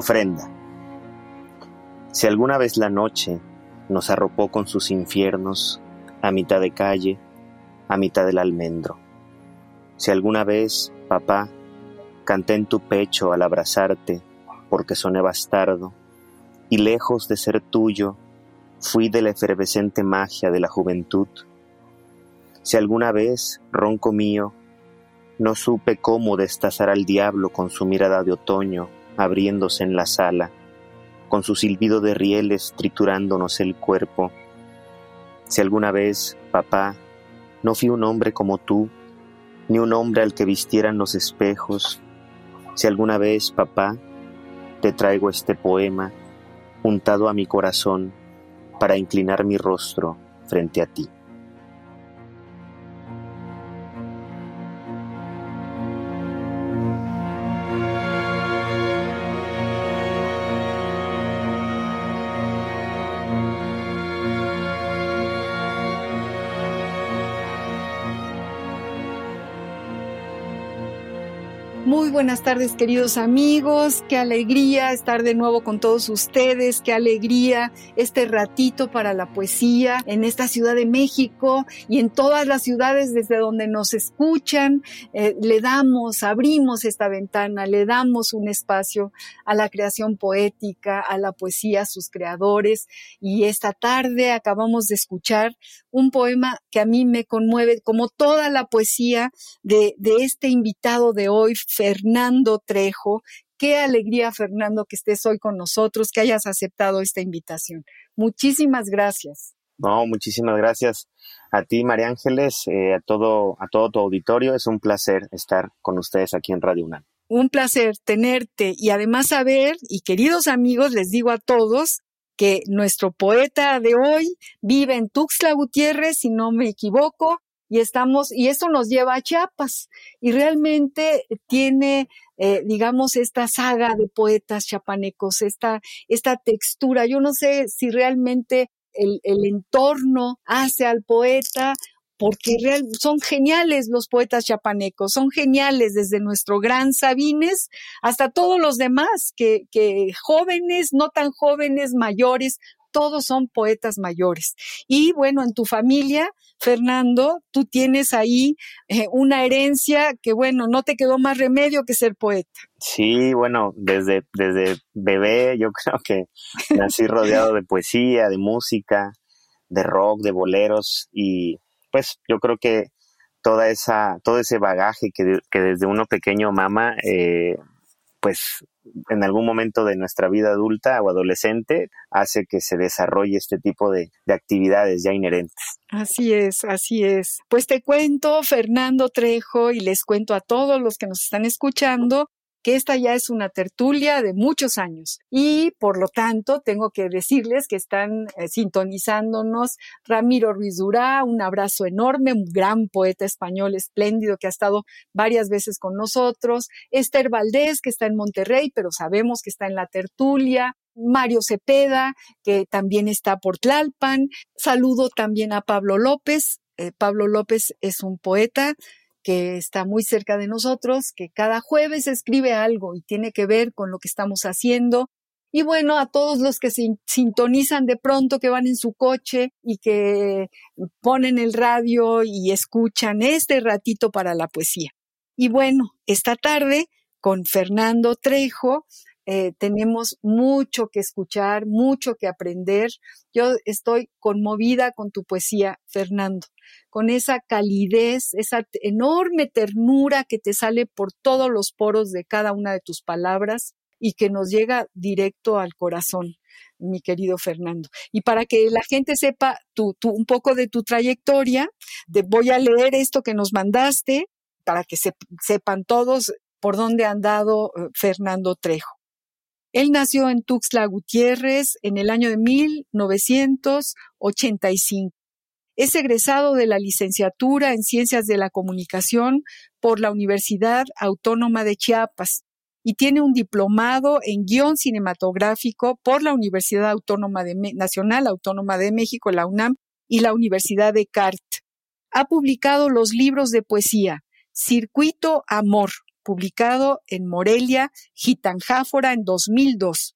Ofrenda. Si alguna vez la noche nos arropó con sus infiernos a mitad de calle, a mitad del almendro. Si alguna vez, papá, canté en tu pecho al abrazarte porque soné bastardo, y lejos de ser tuyo, fui de la efervescente magia de la juventud. Si alguna vez, ronco mío, no supe cómo destazar al diablo con su mirada de otoño abriéndose en la sala, con su silbido de rieles triturándonos el cuerpo. Si alguna vez, papá, no fui un hombre como tú, ni un hombre al que vistieran los espejos, si alguna vez, papá, te traigo este poema untado a mi corazón para inclinar mi rostro frente a ti. Buenas tardes queridos amigos, qué alegría estar de nuevo con todos ustedes, qué alegría este ratito para la poesía en esta Ciudad de México y en todas las ciudades desde donde nos escuchan. Eh, le damos, abrimos esta ventana, le damos un espacio a la creación poética, a la poesía, a sus creadores. Y esta tarde acabamos de escuchar un poema que a mí me conmueve como toda la poesía de, de este invitado de hoy, Fernando Trejo. Qué alegría, Fernando, que estés hoy con nosotros, que hayas aceptado esta invitación. Muchísimas gracias. No, muchísimas gracias a ti, María Ángeles, eh, a todo, a todo tu auditorio. Es un placer estar con ustedes aquí en Radio UNAM. Un placer tenerte y además saber, y queridos amigos, les digo a todos que nuestro poeta de hoy vive en Tuxtla Gutiérrez, si no me equivoco, y estamos, y eso nos lleva a Chiapas, y realmente tiene, eh, digamos, esta saga de poetas chapanecos, esta, esta textura. Yo no sé si realmente el, el entorno hace al poeta porque real, son geniales los poetas chapanecos, son geniales desde nuestro gran Sabines hasta todos los demás, que, que jóvenes, no tan jóvenes, mayores, todos son poetas mayores. Y bueno, en tu familia, Fernando, tú tienes ahí eh, una herencia que, bueno, no te quedó más remedio que ser poeta. Sí, bueno, desde, desde bebé yo creo que nací rodeado de poesía, de música, de rock, de boleros y pues yo creo que toda esa, todo ese bagaje que, desde uno pequeño mama, eh, pues en algún momento de nuestra vida adulta o adolescente hace que se desarrolle este tipo de, de, actividades ya inherentes. Así es, así es. Pues te cuento, Fernando Trejo, y les cuento a todos los que nos están escuchando que esta ya es una tertulia de muchos años y por lo tanto tengo que decirles que están eh, sintonizándonos Ramiro Ruiz Durá, un abrazo enorme, un gran poeta español espléndido que ha estado varias veces con nosotros, Esther Valdés que está en Monterrey, pero sabemos que está en la tertulia, Mario Cepeda, que también está por Tlalpan. Saludo también a Pablo López. Eh, Pablo López es un poeta que está muy cerca de nosotros, que cada jueves escribe algo y tiene que ver con lo que estamos haciendo. Y bueno, a todos los que se sintonizan de pronto, que van en su coche y que ponen el radio y escuchan este ratito para la poesía. Y bueno, esta tarde con Fernando Trejo. Eh, tenemos mucho que escuchar, mucho que aprender. Yo estoy conmovida con tu poesía, Fernando, con esa calidez, esa enorme ternura que te sale por todos los poros de cada una de tus palabras y que nos llega directo al corazón, mi querido Fernando. Y para que la gente sepa un poco de tu trayectoria, voy a leer esto que nos mandaste para que sepan todos por dónde ha andado eh, Fernando Trejo. Él nació en Tuxtla Gutiérrez en el año de 1985. Es egresado de la licenciatura en Ciencias de la Comunicación por la Universidad Autónoma de Chiapas y tiene un diplomado en guion cinematográfico por la Universidad Autónoma de Nacional Autónoma de México, la UNAM, y la Universidad de Cart. Ha publicado los libros de poesía Circuito Amor, publicado en Morelia, Gitanjáfora en 2002.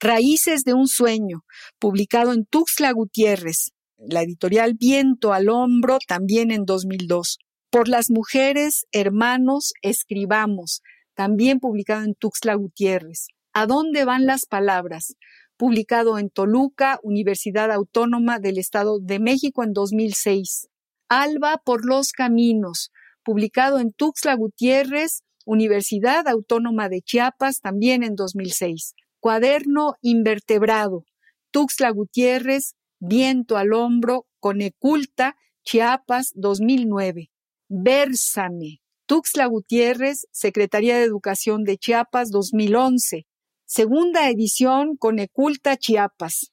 Raíces de un sueño, publicado en Tuxtla Gutiérrez, la editorial Viento al Hombro, también en 2002. Por las mujeres, hermanos, escribamos, también publicado en Tuxtla Gutiérrez. ¿A dónde van las palabras? Publicado en Toluca, Universidad Autónoma del Estado de México en 2006. Alba por los caminos, publicado en Tuxtla Gutiérrez, Universidad Autónoma de Chiapas, también en 2006. Cuaderno invertebrado, Tuxtla Gutiérrez, Viento al hombro, Coneculta, Chiapas, 2009. Versame, Tuxtla Gutiérrez, Secretaría de Educación de Chiapas, 2011. Segunda edición, Coneculta, Chiapas.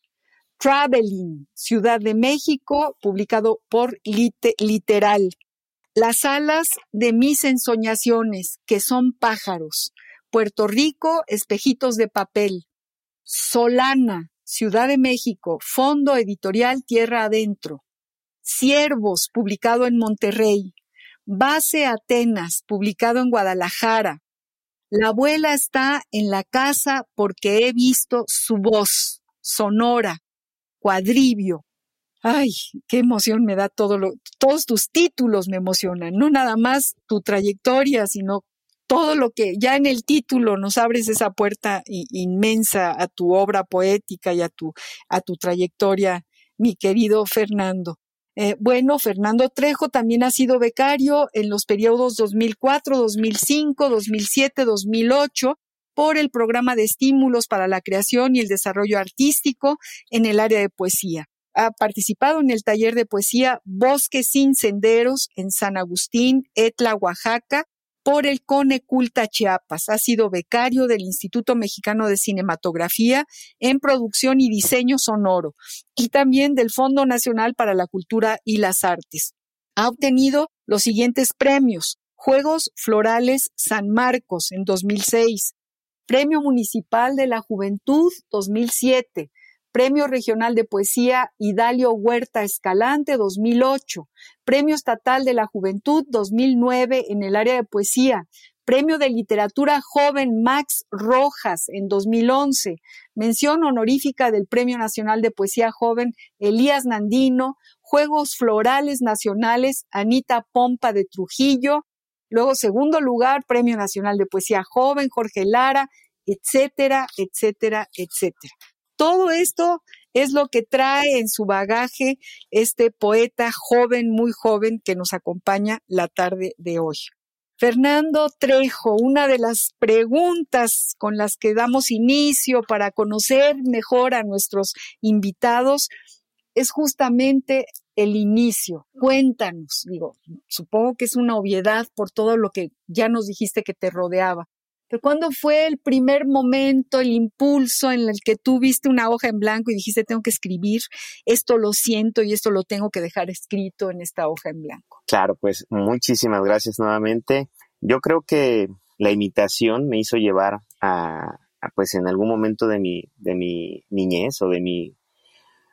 Traveling, Ciudad de México, publicado por Literal. Las alas de mis ensoñaciones, que son pájaros. Puerto Rico, espejitos de papel. Solana, Ciudad de México, Fondo Editorial Tierra Adentro. Ciervos, publicado en Monterrey. Base Atenas, publicado en Guadalajara. La abuela está en la casa porque he visto su voz, sonora, cuadribio, Ay, qué emoción me da todo lo, todos tus títulos me emocionan, no nada más tu trayectoria, sino todo lo que ya en el título nos abres esa puerta inmensa a tu obra poética y a tu, a tu trayectoria, mi querido Fernando. Eh, bueno, Fernando Trejo también ha sido becario en los periodos 2004, 2005, 2007, 2008 por el programa de estímulos para la creación y el desarrollo artístico en el área de poesía ha participado en el taller de poesía Bosques sin Senderos en San Agustín, Etla, Oaxaca, por el CONE Culta Chiapas. Ha sido becario del Instituto Mexicano de Cinematografía en producción y diseño sonoro y también del Fondo Nacional para la Cultura y las Artes. Ha obtenido los siguientes premios. Juegos Florales San Marcos en 2006, Premio Municipal de la Juventud 2007, Premio Regional de Poesía Idalio Huerta Escalante 2008, Premio Estatal de la Juventud 2009 en el área de poesía, Premio de Literatura Joven Max Rojas en 2011, mención honorífica del Premio Nacional de Poesía Joven Elías Nandino, Juegos Florales Nacionales Anita Pompa de Trujillo, luego segundo lugar Premio Nacional de Poesía Joven Jorge Lara, etcétera, etcétera, etcétera. Todo esto es lo que trae en su bagaje este poeta joven, muy joven, que nos acompaña la tarde de hoy. Fernando Trejo, una de las preguntas con las que damos inicio para conocer mejor a nuestros invitados es justamente el inicio. Cuéntanos, digo, supongo que es una obviedad por todo lo que ya nos dijiste que te rodeaba, pero ¿cuándo fue el primer momento, el impulso en el que tú viste una hoja en blanco y dijiste, tengo que escribir, esto lo siento y esto lo tengo que dejar escrito en esta hoja en blanco? Claro, pues muchísimas gracias nuevamente. Yo creo que la imitación me hizo llevar a, pues en algún momento de mi, de mi niñez o de mi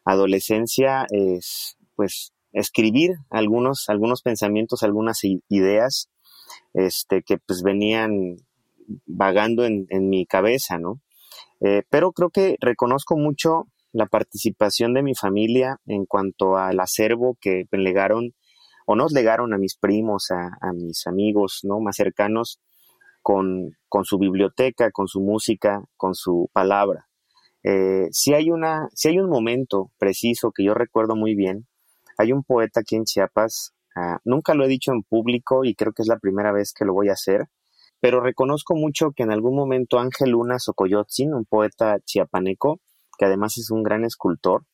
adolescencia, es pues escribir algunos, algunos pensamientos, algunas ideas este, que pues venían vagando en, mi cabeza, ¿no? Eh, pero creo que reconozco mucho la participación de mi familia en cuanto al acervo que legaron o nos legaron a mis primos, a, mis amigos, ¿no? Más cercanos con, con su biblioteca, con su música, con su palabra. Eh, si, hay una, si hay un momento preciso que yo recuerdo muy bien, hay un poeta aquí en Chiapas, ah, nunca lo he dicho en público y creo que es la primera vez que lo voy a hacer, pero reconozco mucho que en algún momento Ángel Luna Socoyotzin, un poeta chiapaneco, que además es un gran escultor,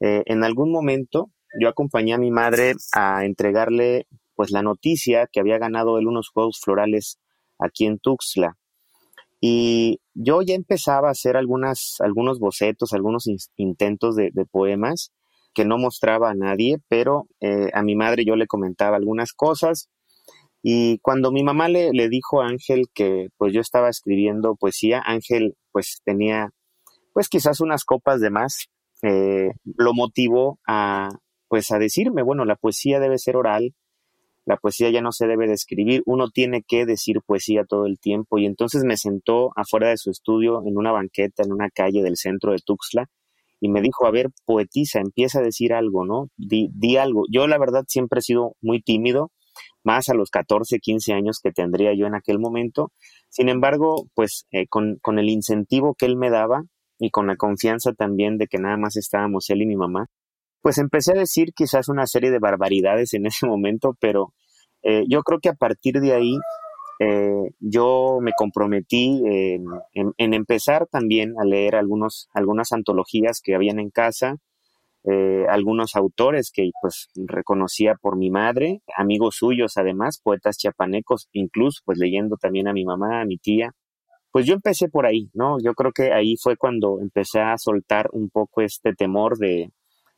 eh, en algún momento yo acompañé a mi madre a entregarle pues la noticia que había ganado él unos Juegos Florales aquí en Tuxtla. Y yo ya empezaba a hacer algunas, algunos bocetos, algunos intentos de, poemas que no mostraba a nadie, pero eh, a mi madre yo le comentaba algunas cosas. Y cuando mi mamá le, dijo a Ángel que pues yo estaba escribiendo poesía, Ángel pues tenía pues quizás unas copas de más, eh, lo motivó a pues a decirme, bueno, la poesía debe ser oral, la poesía ya no se debe de escribir, uno tiene que decir poesía todo el tiempo y entonces me sentó afuera de su estudio en una banqueta en una calle del centro de Tuxtla y me dijo, a ver, poetiza, empieza a decir algo, ¿no? Di, di algo. Yo la verdad siempre he sido muy tímido, más a los 14, 15 años que tendría yo en aquel momento. Sin embargo, pues eh, con, con el incentivo que él me daba y con la confianza también de que nada más estábamos él y mi mamá, pues empecé a decir quizás una serie de barbaridades en ese momento, pero eh, yo creo que a partir de ahí eh, yo me comprometí en, empezar también a leer algunos, algunas antologías que habían en casa, eh, algunos autores que pues reconocía por mi madre, amigos suyos además, poetas chiapanecos, incluso pues leyendo también a mi mamá, a mi tía. Pues yo empecé por ahí, ¿no? Yo creo que ahí fue cuando empecé a soltar un poco este temor de,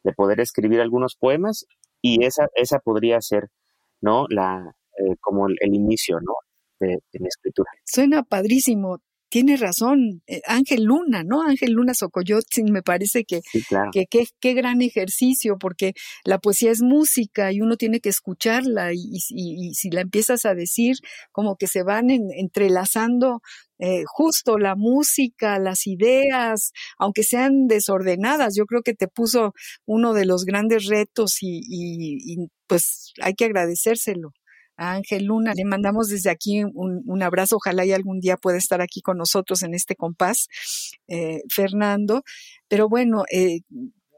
de poder escribir algunos poemas y esa, esa podría ser, ¿no? La, eh, como el, inicio, ¿no? De, mi escritura. Suena padrísimo. Tiene razón, eh, Ángel Luna, ¿no? Ángel Luna Socoyotzin, me parece que, que, qué gran ejercicio, porque la poesía es música y uno tiene que escucharla y, y, y si la empiezas a decir, como que se van entrelazando eh, justo la música, las ideas, aunque sean desordenadas, yo creo que te puso uno de los grandes retos y, y, pues hay que agradecérselo. A Ángel Luna, le mandamos desde aquí un, abrazo, ojalá y algún día pueda estar aquí con nosotros en este compás, eh, Fernando. Pero bueno, eh,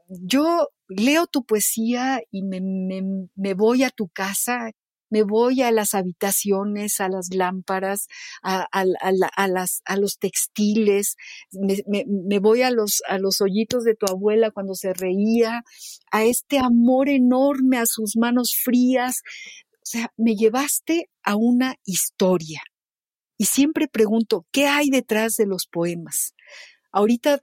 yo leo tu poesía y me voy a tu casa me voy a las habitaciones, a las lámparas, a, las, a los textiles, me, voy a los, a los hoyitos de tu abuela cuando se reía, a este amor enorme, a sus manos frías. Sea, me llevaste a una historia. Y siempre pregunto, ¿qué hay detrás de los poemas? Ahorita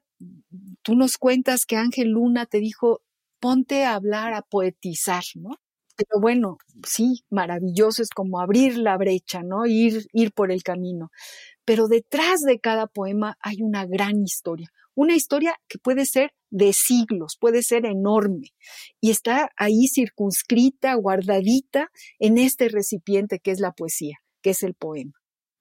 tú nos cuentas que Ángel Luna te dijo, ponte a hablar, a poetizar, ¿no? Pero bueno, sí, maravilloso, es como abrir la brecha, ¿no? Ir, ir por el camino. Pero detrás de cada poema hay una gran historia, una historia que puede ser de siglos, puede ser enorme y está ahí circunscrita, guardadita en este recipiente que es la poesía, que es el poema.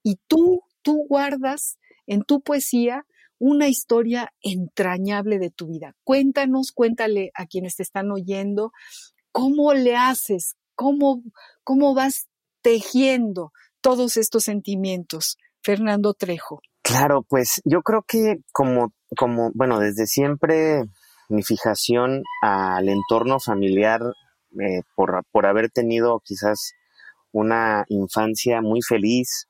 Y tú, tú guardas en tu poesía una historia entrañable de tu vida. Cuéntanos, cuéntale a quienes te están oyendo ¿Cómo le haces? ¿Cómo, cómo vas tejiendo todos estos sentimientos? Fernando Trejo. Claro, pues yo creo que como, como, bueno, desde siempre mi fijación al entorno familiar eh, por, por, haber tenido quizás una infancia muy feliz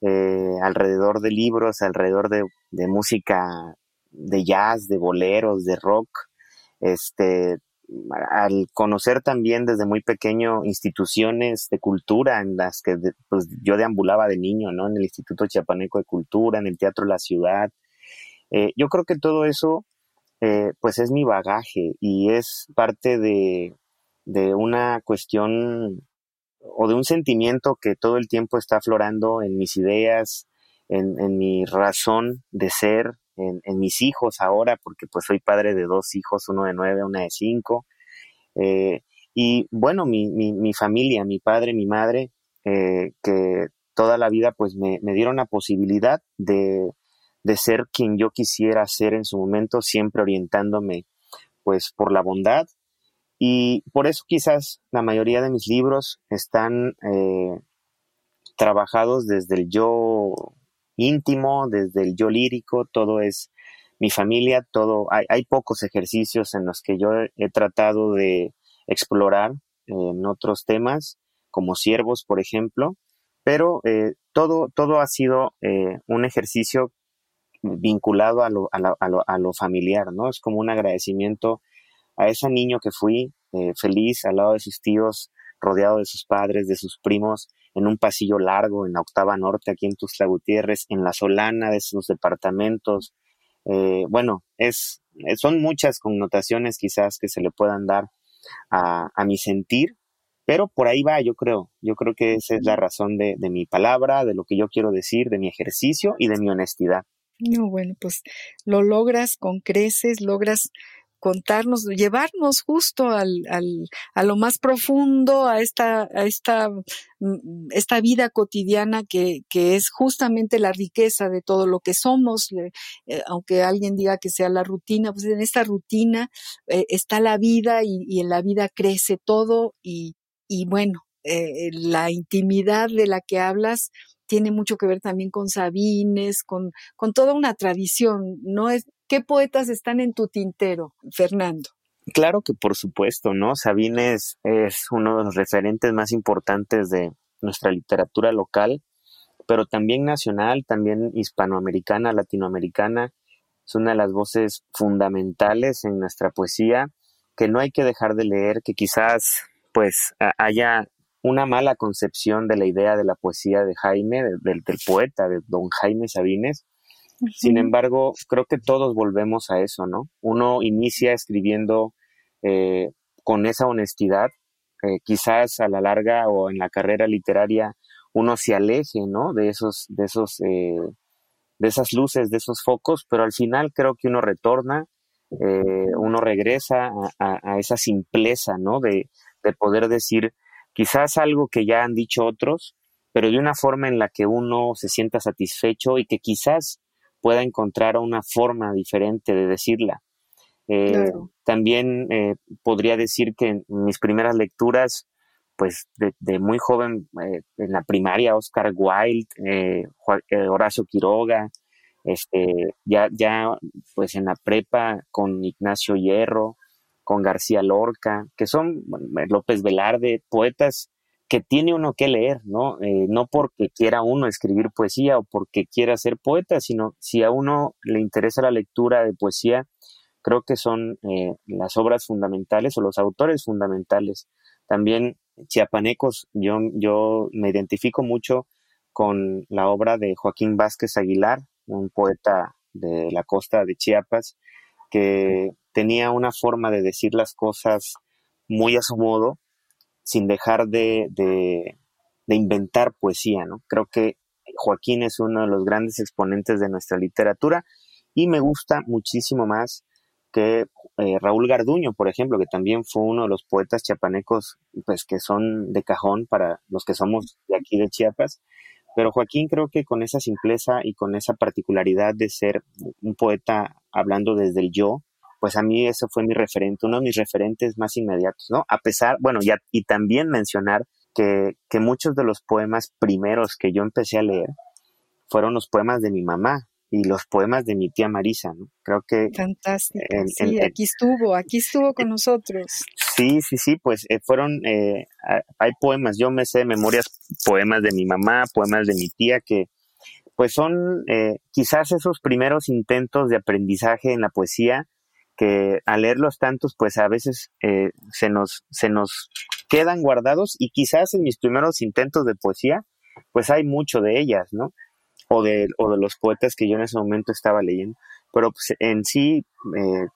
eh, alrededor de libros, alrededor de, de, música de jazz, de boleros, de rock, este, al conocer también desde muy pequeño instituciones de cultura en las que pues, yo deambulaba de niño, ¿no? En el Instituto Chiapaneco de Cultura, en el Teatro La Ciudad. Eh, yo creo que todo eso, eh, pues es mi bagaje y es parte de, de una cuestión o de un sentimiento que todo el tiempo está aflorando en mis ideas, en, en mi razón de ser, en, mis hijos ahora, porque pues soy padre de dos hijos, uno de nueve, una de cinco. Eh, y bueno, mi, mi, mi, familia, mi padre, mi madre, que toda la vida pues me, me dieron la posibilidad de, de, ser quien yo quisiera ser en su momento, siempre orientándome pues por la bondad. Y por eso quizás la mayoría de mis libros están eh, trabajados desde el yo íntimo, desde el yo lírico, todo es mi familia, todo, hay, pocos ejercicios en los que yo he, tratado de explorar en otros temas, como siervos, por ejemplo, pero eh, todo, todo ha sido eh, un ejercicio vinculado a lo, a, lo, a lo, familiar, ¿no? Es como un agradecimiento a ese niño que fui, eh, feliz al lado de sus tíos, rodeado de sus padres, de sus primos, en un pasillo largo en la octava norte, aquí en Tuxtla Gutiérrez, en la solana de sus departamentos. Eh, bueno, es, son muchas connotaciones quizás que se le puedan dar a, a, mi sentir, pero por ahí va, yo creo. Yo creo que esa es la razón de, de mi palabra, de lo que yo quiero decir, de mi ejercicio y de mi honestidad. No, bueno, pues lo logras con creces, logras contarnos, llevarnos justo al, al, a lo más profundo, a esta, a esta, mm, esta vida cotidiana que, que es justamente la riqueza de todo lo que somos, eh, aunque alguien diga que sea la rutina, pues en esta rutina eh, está la vida y, en la vida crece todo y, y bueno, eh, la intimidad de la que hablas tiene mucho que ver también con Sabines, con, con toda una tradición, no es, ¿Qué poetas están en tu tintero, Fernando? Claro que por supuesto, ¿no? Sabines es uno de los referentes más importantes de nuestra literatura local, pero también nacional, también hispanoamericana, latinoamericana. Es una de las voces fundamentales en nuestra poesía que no hay que dejar de leer, que quizás pues haya una mala concepción de la idea de la poesía de Jaime, del, del poeta, de don Jaime Sabines, sin embargo, creo que todos volvemos a eso, ¿no? Uno inicia escribiendo eh, con esa honestidad, eh, quizás a la larga o en la carrera literaria uno se aleje, ¿no? De esos, de esos, eh, de esas luces, de esos focos, pero al final creo que uno retorna, uno regresa a, a, esa simpleza, ¿no? De, de poder decir quizás algo que ya han dicho otros, pero de una forma en la que uno se sienta satisfecho y que quizás pueda encontrar una forma diferente de decirla. Eh, también eh, podría decir que en mis primeras lecturas, pues de, muy joven, eh, en la primaria, Oscar Wilde, Horacio Quiroga, este, ya, ya pues en la prepa con Ignacio Hierro, con García Lorca, que son López Velarde, poetas que tiene uno que leer, ¿no? Eh, no porque quiera uno escribir poesía o porque quiera ser poeta, sino si a uno le interesa la lectura de poesía, creo que son eh, las obras fundamentales o los autores fundamentales. También chiapanecos, yo, yo me identifico mucho con la obra de Joaquín Vázquez Aguilar, un poeta de la costa de Chiapas, que tenía una forma de decir las cosas muy a su modo, sin dejar de, de, inventar poesía, ¿no? Creo que Joaquín es uno de los grandes exponentes de nuestra literatura y me gusta muchísimo más que eh, Raúl Garduño, por ejemplo, que también fue uno de los poetas chiapanecos, pues que son de cajón para los que somos de aquí de Chiapas. Pero Joaquín creo que con esa simpleza y con esa particularidad de ser un poeta hablando desde el yo, pues a mí eso fue mi referente, uno de mis referentes más inmediatos, ¿no? A pesar, bueno, ya, y también mencionar que, que muchos de los poemas primeros que yo empecé a leer fueron los poemas de mi mamá, y los poemas de mi tía Marisa, ¿no? Creo que... Fantástico. sí, aquí estuvo, aquí estuvo con nosotros. Sí, sí, sí, pues eh, fueron, eh, hay poemas, yo me sé de memorias poemas de mi mamá, poemas de mi tía, que pues son eh, quizás esos primeros intentos de aprendizaje en la poesía que al leerlos tantos, pues a veces eh, se, nos, se nos quedan guardados y quizás en mis primeros intentos de poesía, pues hay mucho de ellas, ¿no? O de, o de los poetas que yo en ese momento estaba leyendo. Pero pues, en sí, eh,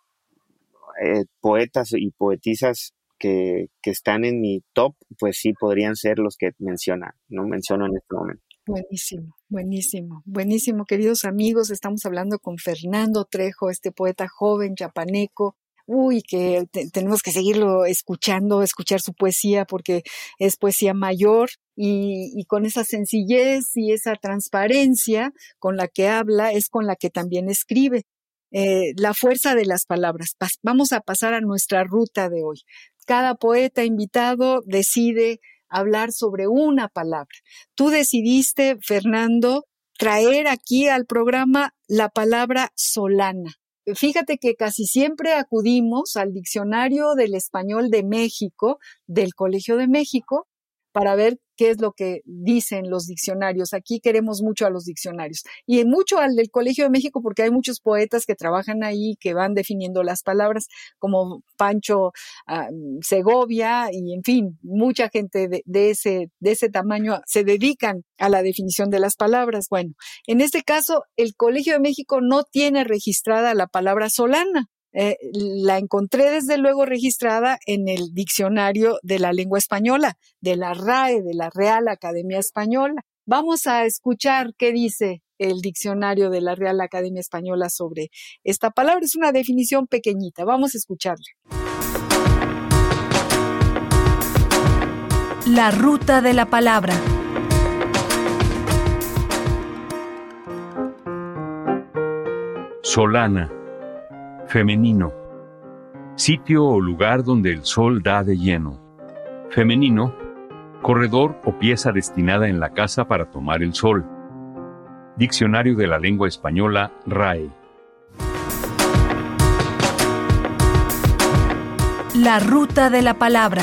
eh, poetas y poetisas que, que están en mi top, pues sí podrían ser los que menciona, ¿no? Menciono en este momento. Buenísimo, buenísimo, buenísimo, queridos amigos. Estamos hablando con Fernando Trejo, este poeta joven chapaneco. Uy, que tenemos que seguirlo escuchando, escuchar su poesía porque es poesía mayor y, y, con esa sencillez y esa transparencia con la que habla es con la que también escribe. Eh, la fuerza de las palabras. vamos a pasar a nuestra ruta de hoy. Cada poeta invitado decide hablar sobre una palabra. Tú decidiste, Fernando, traer aquí al programa la palabra solana. Fíjate que casi siempre acudimos al diccionario del español de México, del Colegio de México, para ver qué es lo que dicen los diccionarios. Aquí queremos mucho a los diccionarios y mucho al del Colegio de México porque hay muchos poetas que trabajan ahí, que van definiendo las palabras, como Pancho ah, Segovia y en fin, mucha gente de, ese, de ese tamaño se dedican a la definición de las palabras. Bueno, en este caso, el Colegio de México no tiene registrada la palabra solana. Eh, la encontré desde luego registrada en el diccionario de la lengua española, de la RAE, de la Real Academia Española. Vamos a escuchar qué dice el diccionario de la Real Academia Española sobre esta palabra. Es una definición pequeñita. Vamos a escucharla. La ruta de la palabra. Solana Femenino. Sitio o lugar donde el sol da de lleno. Femenino. Corredor o pieza destinada en la casa para tomar el sol. Diccionario de la lengua española RAE. La ruta de la palabra.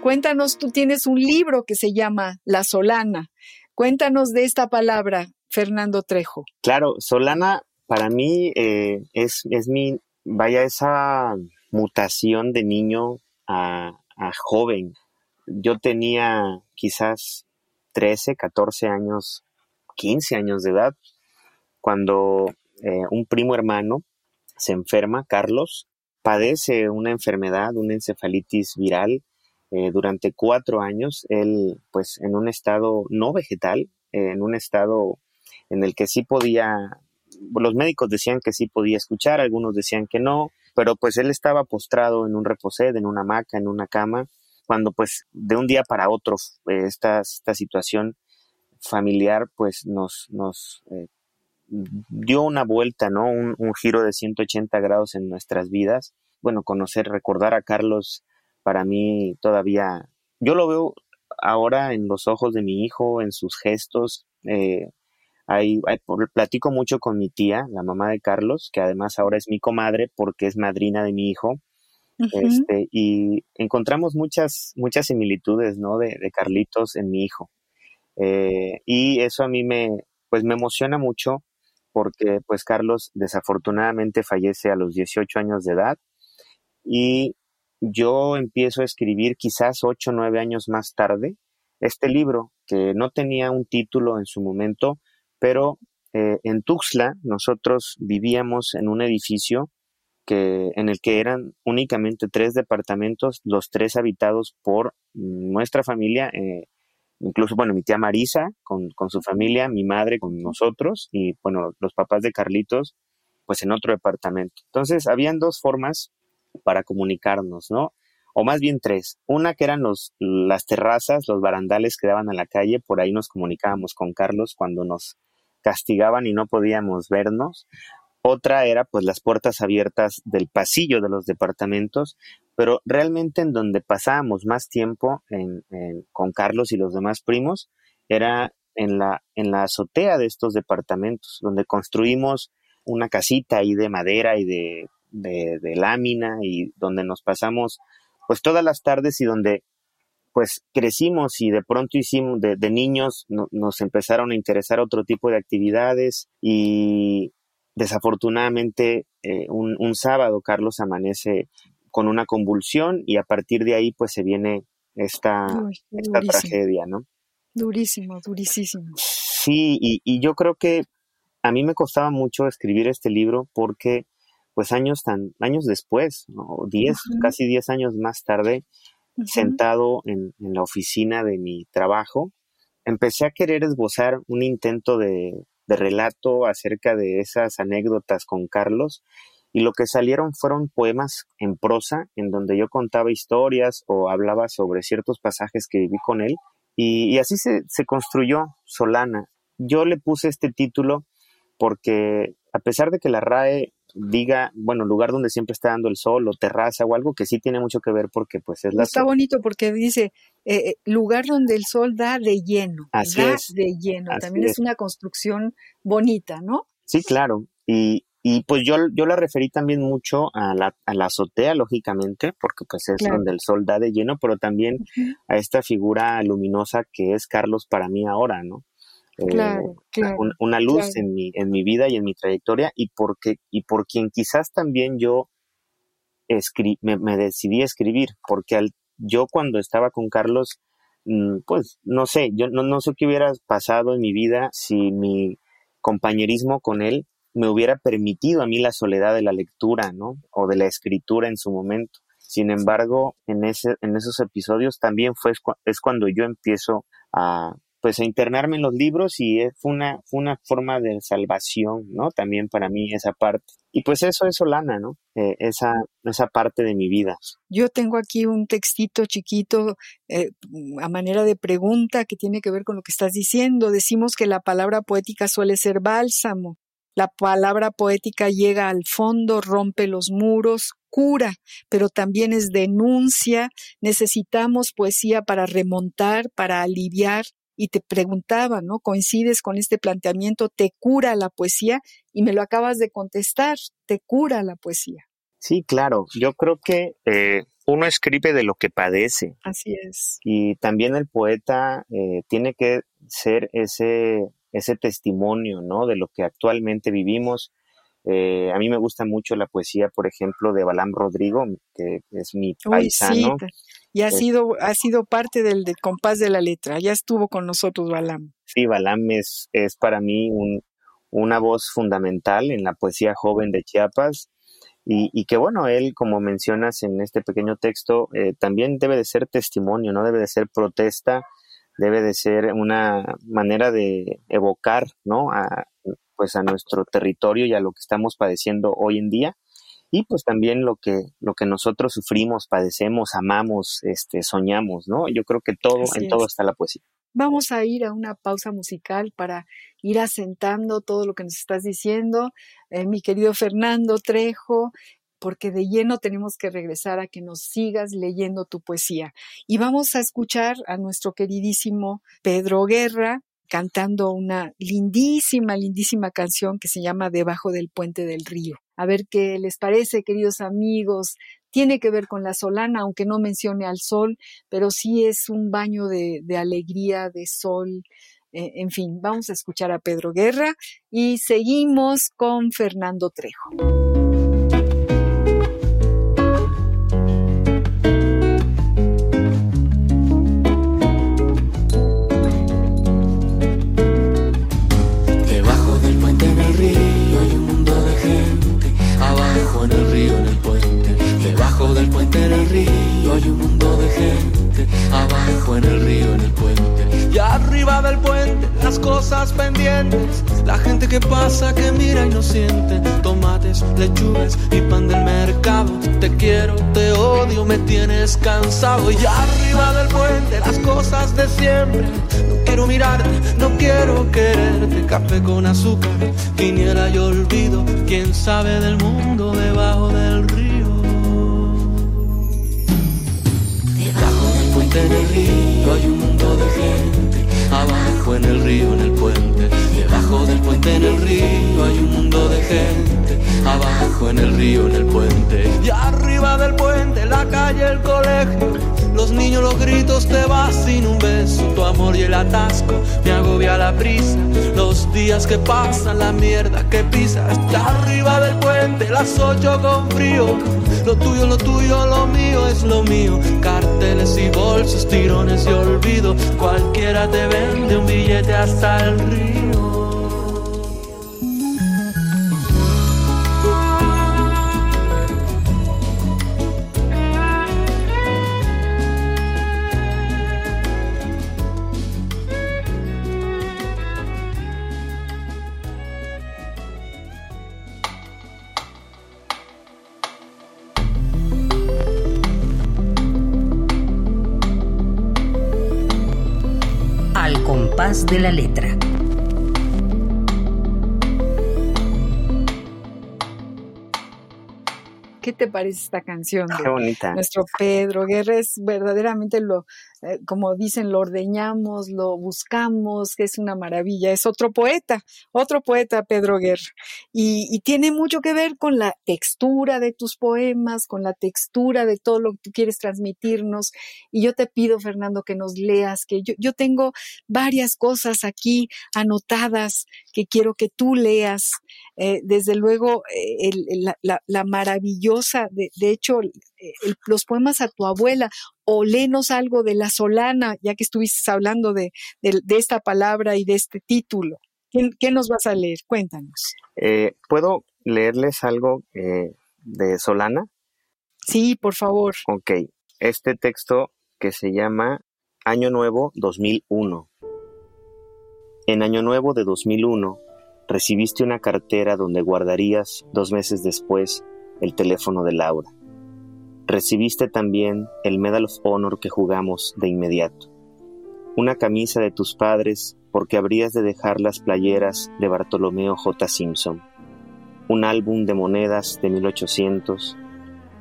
Cuéntanos, tú tienes un libro que se llama La Solana. Cuéntanos de esta palabra. Fernando Trejo. Claro, Solana para mí eh, es, es mi, vaya, esa mutación de niño a, joven. Yo tenía quizás 13, 14 años, 15 años de edad, cuando eh, un primo hermano se enferma, Carlos, padece una enfermedad, una encefalitis viral. Eh, durante cuatro años, él, pues, en un estado no vegetal, en un estado en el que sí podía, los médicos decían que sí podía escuchar, algunos decían que no, pero pues él estaba postrado en un reposed, en una hamaca, en una cama, cuando pues de un día para otro eh, esta, esta situación familiar pues nos, nos eh, dio una vuelta, ¿no? Un, giro de 180 grados en nuestras vidas. Bueno, conocer, recordar a Carlos, para mí todavía, yo lo veo ahora en los ojos de mi hijo, en sus gestos, eh, platico mucho con mi tía, la mamá de Carlos, que además ahora es mi comadre porque es madrina de mi hijo. este, y encontramos muchas, muchas similitudes, ¿no? De, Carlitos en mi hijo. Eh, y eso a mí me, pues me emociona mucho porque pues Carlos desafortunadamente fallece a los 18 años de edad y yo empiezo a escribir quizás 8 o 9 años más tarde este libro que no tenía un título en su momento, pero eh, en Tuxtla nosotros vivíamos en un edificio que, en el que eran únicamente tres departamentos, los tres habitados por nuestra familia, eh, incluso, bueno, mi tía Marisa con, con, su familia, mi madre con nosotros y, bueno, los papás de Carlitos, pues en otro departamento. Entonces, habían dos formas para comunicarnos, ¿no? O más bien tres. Una que eran los, las terrazas, los barandales que daban a la calle, por ahí nos comunicábamos con Carlos cuando nos castigaban y no podíamos vernos. Otra era pues las puertas abiertas del pasillo de los departamentos, pero realmente en donde pasábamos más tiempo con Carlos y los demás primos era en la, en la azotea de estos departamentos, donde construimos una casita ahí de madera y de, de lámina y donde nos pasamos pues todas las tardes y donde pues crecimos y de pronto hicimos, de, niños nos empezaron a interesar otro tipo de actividades y desafortunadamente eh, un, sábado Carlos amanece con una convulsión y a partir de ahí pues se viene esta, esta tragedia, ¿no? Durísimo, durísimo. Sí, y, yo creo que a mí me costaba mucho escribir este libro porque pues años tan, años después, ¿no? diez, casi diez años más tarde, sentado en, la oficina de mi trabajo, empecé a querer esbozar un intento de, relato acerca de esas anécdotas con Carlos y lo que salieron fueron poemas en prosa en donde yo contaba historias o hablaba sobre ciertos pasajes que viví con él y, así se, se, construyó Solana. Yo le puse este título porque a pesar de que la RAE diga, bueno, lugar donde siempre está dando el sol o terraza o algo que sí tiene mucho que ver porque pues es la... Está bonito porque dice eh, lugar donde el sol da de lleno. Así da es. de lleno. Así También es. es. una construcción bonita, ¿no? Sí, claro. Y, y pues yo, yo la referí también mucho a la, a la azotea, lógicamente, porque pues es Claro. donde el sol da de lleno, pero también a esta figura luminosa que es Carlos para mí ahora, ¿no? Eh, Claro, claro. un- una luz claro. en, mi, en mi vida y en mi trayectoria y, porque, y por quien quizás también yo escri- me, me decidí a escribir, porque al, yo cuando estaba con Carlos, mm, pues no sé, yo no, no sé qué hubiera pasado en mi vida si mi compañerismo con él me hubiera permitido a mí la soledad de la lectura, ¿no? O de la escritura en su momento. Sin embargo, en, ese, en esos episodios también fue, es cuando yo empiezo a, pues a internarme en los libros y es- fue una, fue una forma de salvación, ¿no? También para mí esa parte. Y pues eso es Solana, ¿no? Eh, esa, esa parte de mi vida. Yo tengo aquí un textito chiquito eh, a manera de pregunta que tiene que ver con lo que estás diciendo. Decimos que la palabra poética suele ser bálsamo. La palabra poética llega al fondo, rompe los muros, cura, pero también es denuncia. Necesitamos poesía para remontar, para aliviar. Y te preguntaba, ¿no? ¿Coincides con este planteamiento? ¿Te cura la poesía? Y me lo acabas de contestar, te cura la poesía. Sí, claro. Yo creo que eh, uno escribe de lo que padece Así es. y también el poeta eh, tiene que ser ese, ese testimonio, ¿no? De lo que actualmente vivimos. Eh, a mí me gusta mucho la poesía, por ejemplo, de Balam Rodrigo, que es mi Uy, paisano. sí, y ha sido, ha sido parte del, del compás de la letra. Ya estuvo con nosotros Balam. Sí, Balam es, es para mí un, una voz fundamental en la poesía joven de Chiapas y, y que bueno, él, como mencionas en este pequeño texto, eh, también debe de ser testimonio, no debe de ser protesta, debe de ser una manera de evocar, ¿no? A, pues a nuestro territorio y a lo que estamos padeciendo hoy en día y pues también lo que lo que nosotros sufrimos, padecemos, amamos, este, soñamos, ¿no? Yo creo que todo Así en es. todo está la poesía. Vamos a ir a una pausa musical para ir asentando todo lo que nos estás diciendo, eh, mi querido Fernando Trejo, porque de lleno tenemos que regresar a que nos sigas leyendo tu poesía. Y vamos a escuchar a nuestro queridísimo Pedro Guerra cantando una lindísima, lindísima canción que se llama Debajo del puente del río. A ver qué les parece, queridos amigos. Tiene que ver con la solana, aunque no mencione al sol, pero sí es un baño de, alegría, de sol. Eh, en fin, vamos a escuchar a Pedro Guerra y seguimos con Fernando Trejo. En el río en el puente. Y arriba del puente, las cosas pendientes. La gente que pasa, que mira y no siente. Tomates, lechugas y pan del mercado. Te quiero, te odio, me tienes cansado. Y arriba del puente, las cosas de siempre. No quiero mirarte, no quiero quererte. Café con azúcar, quiniela y olvido. Quién sabe del mundo debajo del río. En el río hay un mundo de gente. Abajo en el río en el puente. Debajo del puente en el río hay un mundo de gente. Abajo en el río en el puente. Y arriba del puente, la calle, el colegio. Los niños, los gritos, te vas sin un beso. Tu amor y el atasco me agobia la prisa. Los días que pasan, la mierda que pisas. Está arriba del puente, las ocho con frío. Lo tuyo, lo tuyo, lo mío es lo mío. Carteles y bolsos, tirones y olvido. Cualquiera te vende un billete hasta el río. de la letra. ¿Qué te parece esta canción? Qué bonita. Nuestro Pedro Guerra es verdaderamente lo, como dicen, lo ordeñamos, lo buscamos, que es una maravilla. Es otro poeta, otro poeta, Pedro Guerra. Y, tiene mucho que ver con la textura de tus poemas, con la textura de todo lo que tú quieres transmitirnos. Y yo te pido, Fernando, que nos leas, que yo, yo tengo varias cosas aquí anotadas que quiero que tú leas. Eh, desde luego, eh, la, maravillosa, de, hecho, los poemas a tu abuela, o léenos algo de la Solana, ya que estuviste hablando de, esta palabra y de este título. ¿Qué, nos vas a leer? Cuéntanos. Eh, ¿Puedo leerles algo de Solana? Sí, por favor. Ok, este texto que se llama Año Nuevo 2001. En Año Nuevo de 2001, recibiste una cartera donde guardarías dos meses después el teléfono de Laura. Recibiste también el Medal of Honor que jugamos de inmediato. Una camisa de tus padres porque habrías de dejar las playeras de Bartolomeo J. Simpson. Un álbum de monedas de 1800.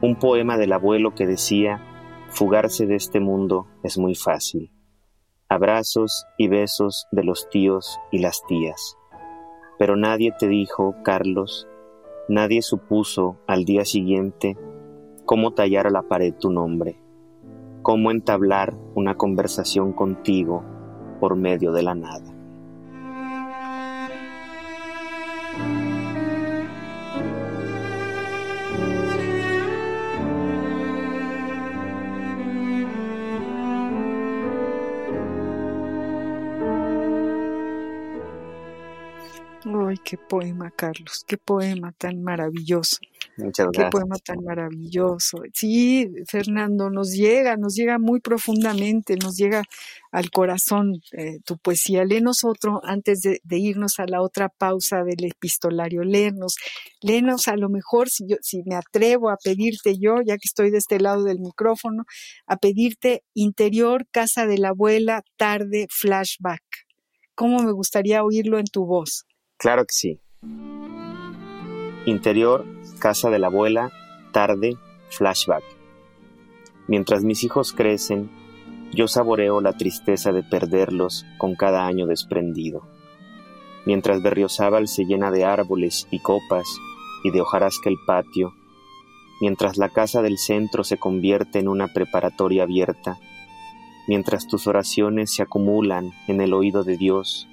Un poema del abuelo que decía, fugarse de este mundo es muy fácil. Abrazos y besos de los tíos y las tías. Pero nadie te dijo, Carlos, nadie supuso al día siguiente cómo tallar a la pared tu nombre, cómo entablar una conversación contigo por medio de la nada. Ay, qué poema, Carlos, qué poema tan maravilloso. Muchas gracias. Qué poema tan maravilloso. Sí, Fernando, nos llega, nos llega muy profundamente, nos llega al corazón eh, tu poesía. Léenos otro antes de, irnos a la otra pausa del epistolario. Léenos, léenos a lo mejor, si, yo, si me atrevo a pedirte yo, ya que estoy de este lado del micrófono, a pedirte interior, casa de la abuela, tarde, flashback. ¿Cómo me gustaría oírlo en tu voz? Claro que sí. Interior, casa de la abuela, tarde, flashback. Mientras mis hijos crecen, yo saboreo la tristeza de perderlos con cada año desprendido. Mientras Berriozábal se llena de árboles y copas y de hojarasca el patio, mientras la casa del centro se convierte en una preparatoria abierta, mientras tus oraciones se acumulan en el oído de Dios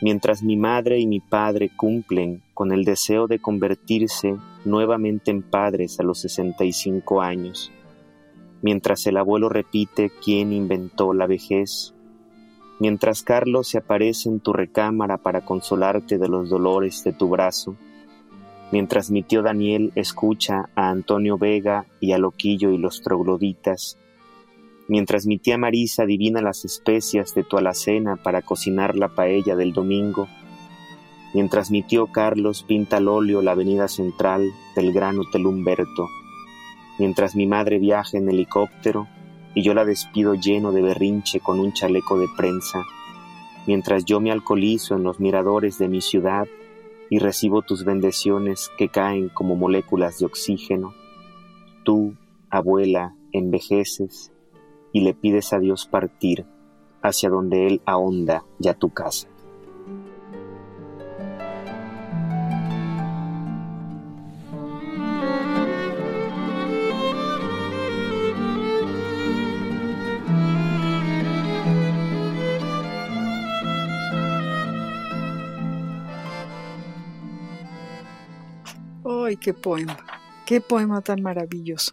mientras mi madre y mi padre cumplen con el deseo de convertirse nuevamente en padres a los 65 años, mientras el abuelo repite quién inventó la vejez, mientras Carlos se aparece en tu recámara para consolarte de los dolores de tu brazo, mientras mi tío Daniel escucha a Antonio Vega y a Loquillo y los trogloditas, mientras mi tía Marisa adivina las especias de tu alacena para cocinar la paella del domingo, mientras mi tío Carlos pinta al óleo la avenida central del gran Hotel Humberto, mientras mi madre viaja en helicóptero y yo la despido lleno de berrinche con un chaleco de prensa, mientras yo me alcoholizo en los miradores de mi ciudad y recibo tus bendiciones que caen como moléculas de oxígeno, tú, abuela, envejeces y le pides a Dios partir hacia donde Él ahonda ya tu casa. ¡Ay, qué poema! ¡Qué poema tan maravilloso!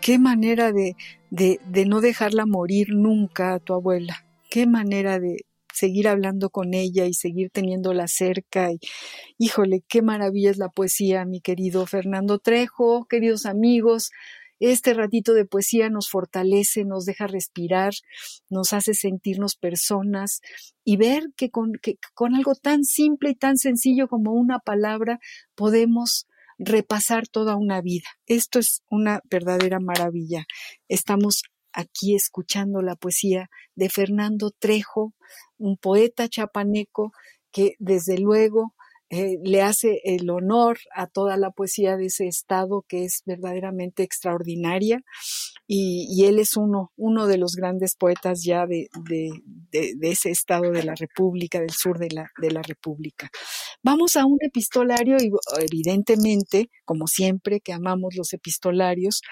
Qué manera de, de, de no dejarla morir nunca a tu abuela. Qué manera de seguir hablando con ella y seguir teniéndola cerca. Y, híjole, qué maravilla es la poesía, mi querido Fernando Trejo, queridos amigos. Este ratito de poesía nos fortalece, nos deja respirar, nos hace sentirnos personas y ver que con, que con algo tan simple y tan sencillo como una palabra podemos repasar toda una vida. Esto es una verdadera maravilla. Estamos aquí escuchando la poesía de Fernando Trejo, un poeta chapaneco que desde luego eh, le hace el honor a toda la poesía de ese estado que es verdaderamente extraordinaria y, él es uno, de los grandes poetas ya de, ese estado de la República, del sur de la, de la República. Vamos a un epistolario y evidentemente, como siempre que amamos los epistolarios,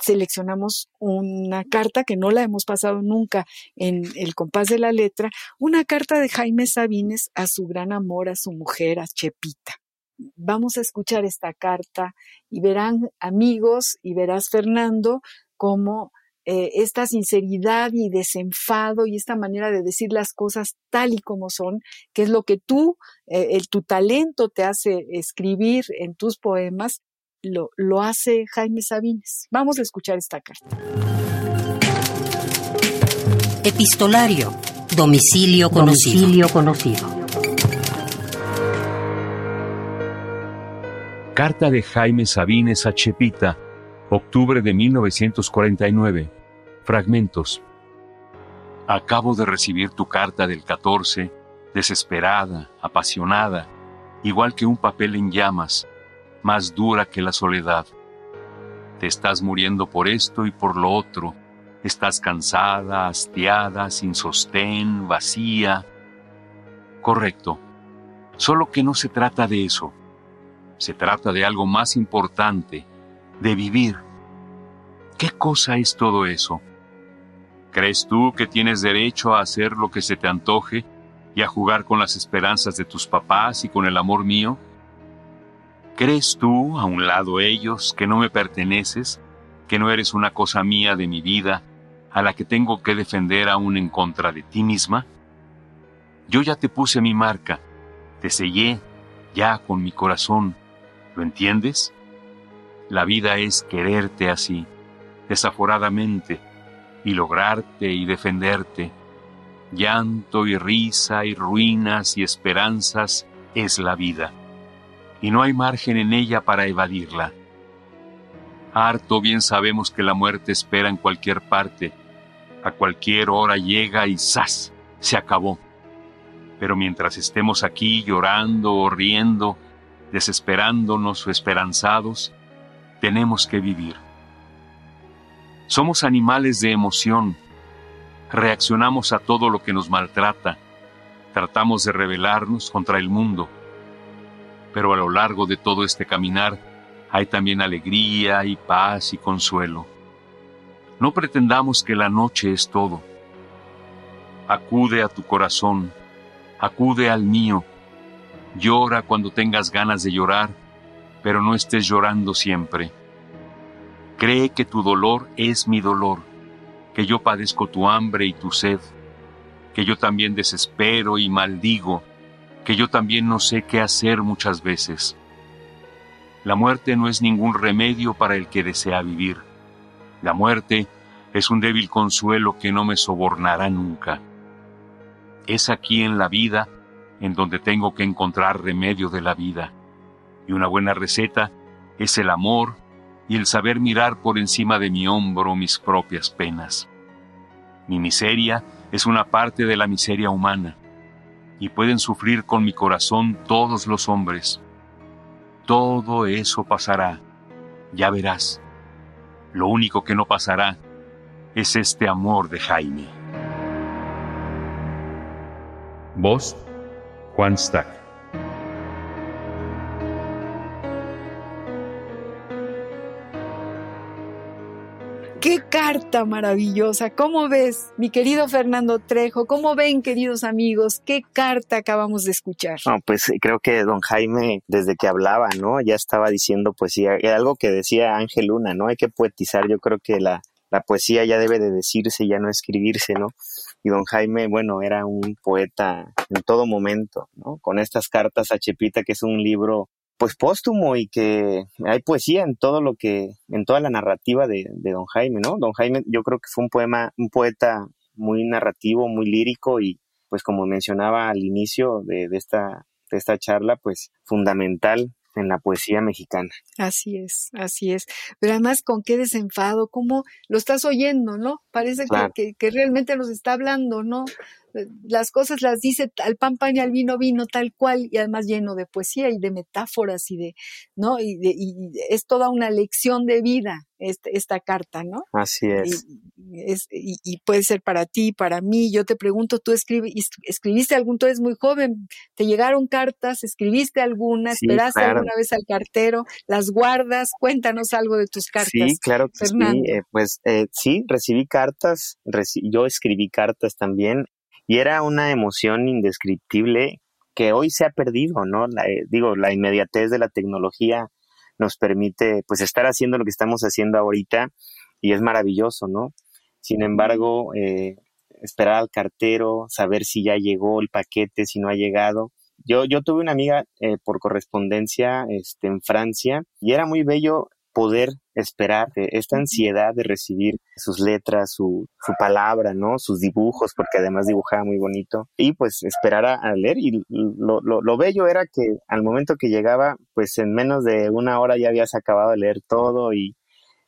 seleccionamos una carta que no la hemos pasado nunca en el compás de la letra, una carta de Jaime Sabines a su gran amor, a su mujer, a Chepita. Vamos a escuchar esta carta y verán amigos y verás Fernando cómo eh, esta sinceridad y desenfado y esta manera de decir las cosas tal y como son, que es lo que tú, eh, el, tu talento te hace escribir en tus poemas, lo, lo hace Jaime Sabines. Vamos a escuchar esta carta. Epistolario. Domicilio conocido. Domicilio conocido. Carta de Jaime Sabines a Chepita, octubre de 1949. Fragmentos. Acabo de recibir tu carta del 14, desesperada, apasionada, igual que un papel en llamas, más dura que la soledad. Te estás muriendo por esto y por lo otro. Estás cansada, hastiada, sin sostén, vacía. Correcto. Solo que no se trata de eso. Se trata de algo más importante, de vivir. ¿Qué cosa es todo eso? ¿Crees tú que tienes derecho a hacer lo que se te antoje y a jugar con las esperanzas de tus papás y con el amor mío? ¿Crees tú, a un lado ellos, que no me perteneces, que no eres una cosa mía de mi vida, a la que tengo que defender aún en contra de ti misma? Yo ya te puse mi marca, te sellé ya con mi corazón, ¿lo entiendes? La vida es quererte así, desaforadamente, y lograrte y defenderte. Llanto y risa y ruinas y esperanzas es la vida y no hay margen en ella para evadirla. Harto bien sabemos que la muerte espera en cualquier parte, a cualquier hora llega y ¡zas! se acabó. Pero mientras estemos aquí llorando o riendo, desesperándonos o esperanzados, tenemos que vivir. Somos animales de emoción, reaccionamos a todo lo que nos maltrata, tratamos de rebelarnos contra el mundo pero a lo largo de todo este caminar hay también alegría y paz y consuelo. No pretendamos que la noche es todo. Acude a tu corazón, acude al mío. Llora cuando tengas ganas de llorar, pero no estés llorando siempre. Cree que tu dolor es mi dolor, que yo padezco tu hambre y tu sed, que yo también desespero y maldigo que yo también no sé qué hacer muchas veces. La muerte no es ningún remedio para el que desea vivir. La muerte es un débil consuelo que no me sobornará nunca. Es aquí en la vida en donde tengo que encontrar remedio de la vida. Y una buena receta es el amor y el saber mirar por encima de mi hombro mis propias penas. Mi miseria es una parte de la miseria humana y pueden sufrir con mi corazón todos los hombres. Todo eso pasará, ya verás. Lo único que no pasará es este amor de Jaime. Voz Juan Stack. Qué carta maravillosa. ¿Cómo ves, mi querido Fernando Trejo? ¿Cómo ven, queridos amigos? ¿Qué carta acabamos de escuchar? No, pues eh, creo que don Jaime, desde que hablaba, ¿no? Ya estaba diciendo poesía. Algo que decía Ángel Luna, ¿no? Hay que poetizar. Yo creo que la, la poesía ya debe de decirse, ya no escribirse, ¿no? Y don Jaime, bueno, era un poeta en todo momento, ¿no? Con estas cartas a Chepita, que es un libro pues póstumo y que hay poesía en todo lo que, en toda la narrativa de, de, Don Jaime, ¿no? Don Jaime yo creo que fue un poema, un poeta muy narrativo, muy lírico y pues como mencionaba al inicio de, de esta, de esta charla, pues fundamental en la poesía mexicana. Así es, así es. Pero además, con qué desenfado, cómo lo estás oyendo, ¿no? Parece que, que, realmente nos está hablando, ¿no? las cosas las dice al pan pan y al vino vino tal cual y además lleno de poesía y de metáforas y de, ¿no? Y, de, y es toda una lección de vida este, esta carta, ¿no? Así es. Y, es y, puede ser para ti, para mí. Yo te pregunto, tú escribes, escribiste algún, tú eres muy joven, te llegaron cartas, escribiste alguna, esperaste alguna vez al cartero, las guardas, cuéntanos algo de tus cartas. Sí, claro que sí. Eh, pues eh, sí, recibí cartas, yo escribí cartas también y era una emoción indescriptible que hoy se ha perdido, ¿no? Eh, digo, la inmediatez de la tecnología nos permite pues estar haciendo lo que estamos haciendo ahorita y es maravilloso, ¿no? Sin embargo, eh, esperar al cartero, saber si ya llegó el paquete, si no ha llegado. Yo, yo tuve una amiga eh, por correspondencia este, en Francia y era muy bello poder esperar esta ansiedad de recibir sus letras, su, su, palabra, ¿no? Sus dibujos, porque además dibujaba muy bonito. Y pues esperar a, leer. Y lo, lo, lo, bello era que al momento que llegaba, pues en menos de una hora ya habías acabado de leer todo y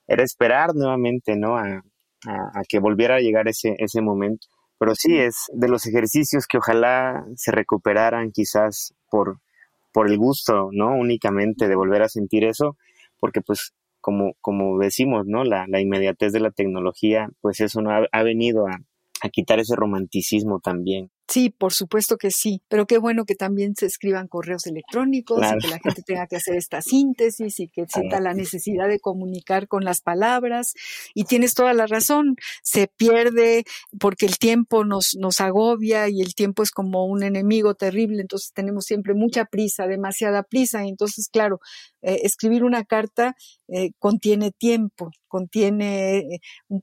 era esperar nuevamente, ¿no? A, a, a que volviera a llegar ese, ese momento. Pero sí, es de los ejercicios que ojalá se recuperaran quizás por, por el gusto, ¿no? Únicamente de volver a sentir eso, porque pues como, como decimos, ¿no? La, la inmediatez de la tecnología, pues eso no ha, ha venido a, a quitar ese romanticismo también. Sí, por supuesto que sí, pero qué bueno que también se escriban correos electrónicos y que la gente tenga que hacer esta síntesis y que sienta la necesidad de comunicar con las palabras. Y tienes toda la razón, se pierde porque el tiempo nos, nos agobia y el tiempo es como un enemigo terrible, entonces tenemos siempre mucha prisa, demasiada prisa, y entonces, claro, eh, escribir una carta eh, contiene tiempo, contiene eh,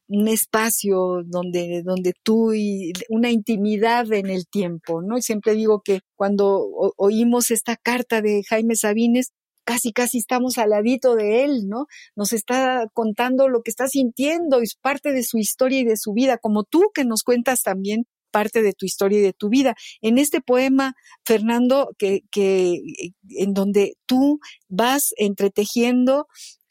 un espacio donde, donde tú y una intimidad en el tiempo, ¿no? Y siempre digo que cuando oímos esta carta de Jaime Sabines, casi casi estamos al ladito de él, ¿no? Nos está contando lo que está sintiendo, es parte de su historia y de su vida, como tú que nos cuentas también parte de tu historia y de tu vida. En este poema, Fernando, que, que en donde tú vas entretejiendo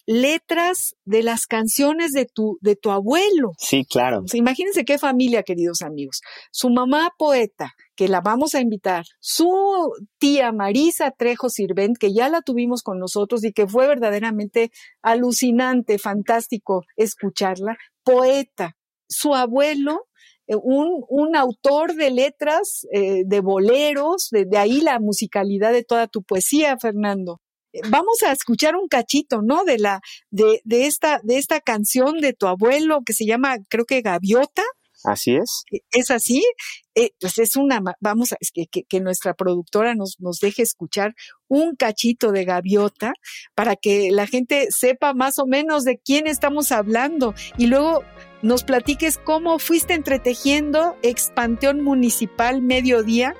letras de las canciones de tu, de tu abuelo. Sí, claro. imagínense qué familia, queridos amigos. Su mamá poeta, que la vamos a invitar, su tía Marisa Trejo Sirvent, que ya la tuvimos con nosotros y que fue verdaderamente alucinante, fantástico escucharla, poeta, su abuelo, eh, un, un, autor de letras, eh, de boleros, de, de, ahí la musicalidad de toda tu poesía, Fernando vamos a escuchar un cachito, ¿no? De la, de, de esta, de esta canción de tu abuelo que se llama, creo que Gaviota. Así es. E, ¿Es así? Eh, pues es una, vamos a, que, que, que, nuestra productora nos, nos deje escuchar un cachito de gaviota para que la gente sepa más o menos de quién estamos hablando y luego nos platiques cómo fuiste entretejiendo ex Panteón Municipal Mediodía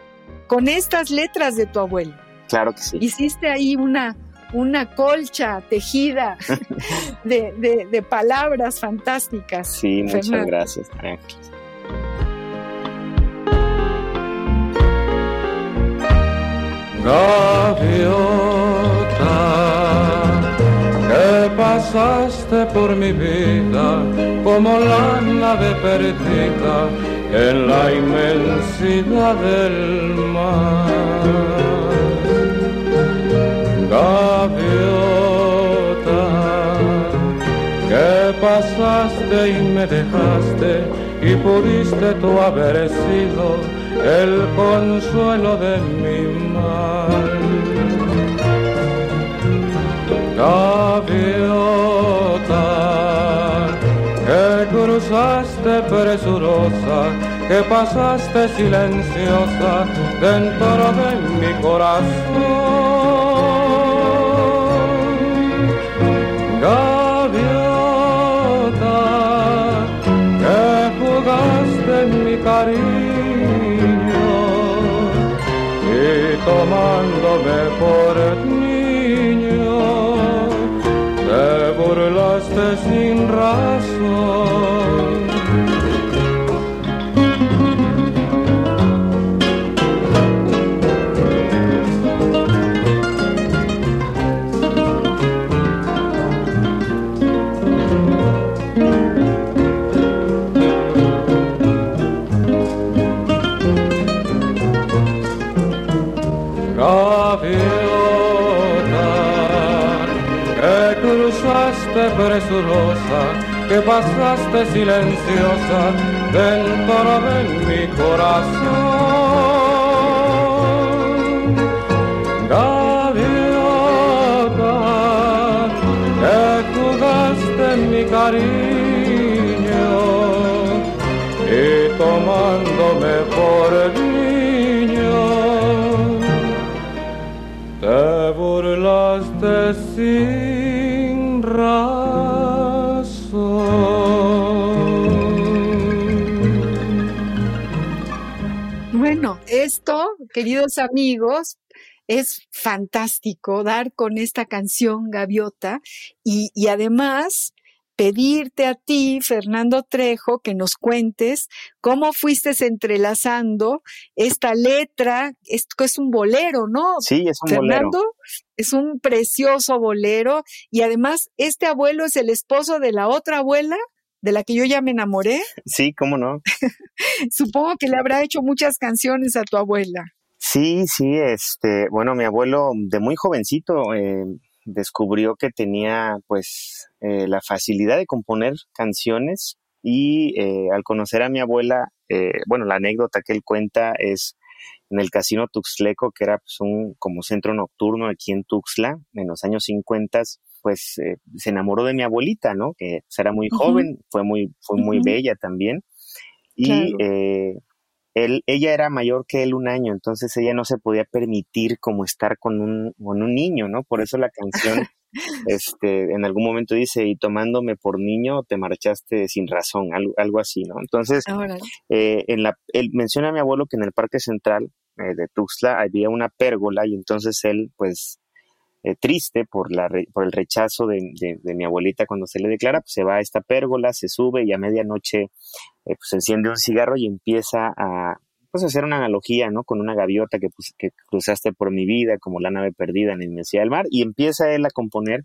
con estas letras de tu abuelo. Claro que sí. Hiciste ahí una, una colcha tejida de, de, de, palabras fantásticas. Sí, muchas Fernando. gracias. Gaviota, que pasaste por mi vida como la nave perdida en la inmensidad del mar y me dejaste y pudiste tú haber sido el consuelo de mi mal. Gaviota, que cruzaste presurosa, que pasaste silenciosa dentro de mi corazón. Cariño y tomándome por niño, te burlaste sin razón. Que pasaste silenciosa dentro de mi corazón. Esto, queridos amigos, es fantástico dar con esta canción Gaviota y, y, además pedirte a ti, Fernando Trejo, que nos cuentes cómo fuiste entrelazando esta letra, esto es un bolero, ¿no? Sí, es un Fernando, bolero. Es un precioso bolero y además este abuelo es el esposo de la otra abuela de la que yo ya me enamoré. Sí, cómo no. Supongo que le habrá hecho muchas canciones a tu abuela. Sí, sí, este, bueno, mi abuelo de muy jovencito eh, descubrió que tenía pues eh, la facilidad de componer canciones y eh, al conocer a mi abuela, eh, bueno, la anécdota que él cuenta es en el Casino Tuxtleco, que era pues, un como centro nocturno aquí en Tuxtla, en los años 50, pues se enamoró de mi abuelita, ¿no? Que pues, era muy joven, fue muy, fue muy bella también. Y claro él, ella era mayor que él un año, entonces ella no se podía permitir como estar con un, con un niño, ¿no? Por eso la canción, este, en algún momento dice, y tomándome por niño te marchaste sin razón, algo, algo así, ¿no? Entonces, eh, en la, él menciona a mi abuelo que en el Parque Central eh, de Tuxtla había una pérgola y entonces él, pues, eh, triste por, la, por el rechazo de, de, mi abuelita cuando se le declara, pues se va a esta pérgola, se sube y a medianoche eh, pues enciende un cigarro y empieza a pues, hacer una analogía, ¿no? Con una gaviota que, pues, que cruzaste por mi vida, como la nave perdida en la inmensidad del mar, y empieza él a componer